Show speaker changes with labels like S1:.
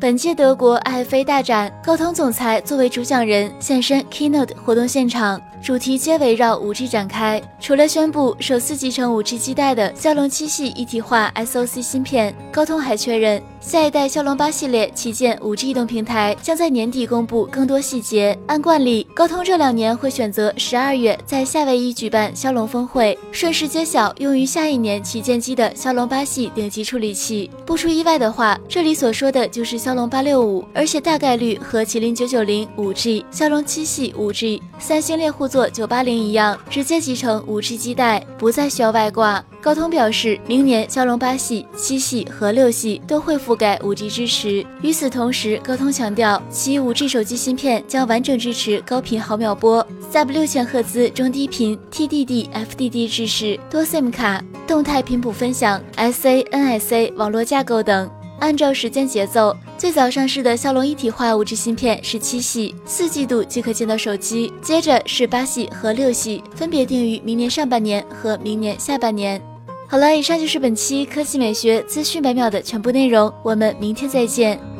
S1: 本届德国爱飞大展，高通总裁作为主讲人现身 Keynote 活动现场。主题皆围绕 5G 展开。除了宣布首次集成 5G 基带的骁龙七系一体化 SoC 芯片，高通还确认下一代骁龙八系列旗舰 5G 移动平台将在年底公布更多细节。按惯例，高通这两年会选择十二月在夏威夷举办骁龙峰会，顺势揭晓用于下一年旗舰机的骁龙八系顶级处理器。不出意外的话，这里所说的就是骁骁龙八六五，而且大概率和麒麟九九零 5G、骁龙七系 5G、三星猎户。座九八零一样，直接集成五 G 基带，不再需要外挂。高通表示，明年骁龙八系、七系和六系都会覆盖五 G 支持。与此同时，高通强调，其五 G 手机芯片将完整支持高频毫秒波、Sub 六千赫兹中低频 TDD、FDD 支持、多 SIM 卡、动态频谱分享、SA、NSA 网络架构等。按照时间节奏，最早上市的骁龙一体化五 G 芯片是七系，四季度即可见到手机。接着是八系和六系，分别定于明年上半年和明年下半年。好了，以上就是本期科技美学资讯百秒的全部内容，我们明天再见。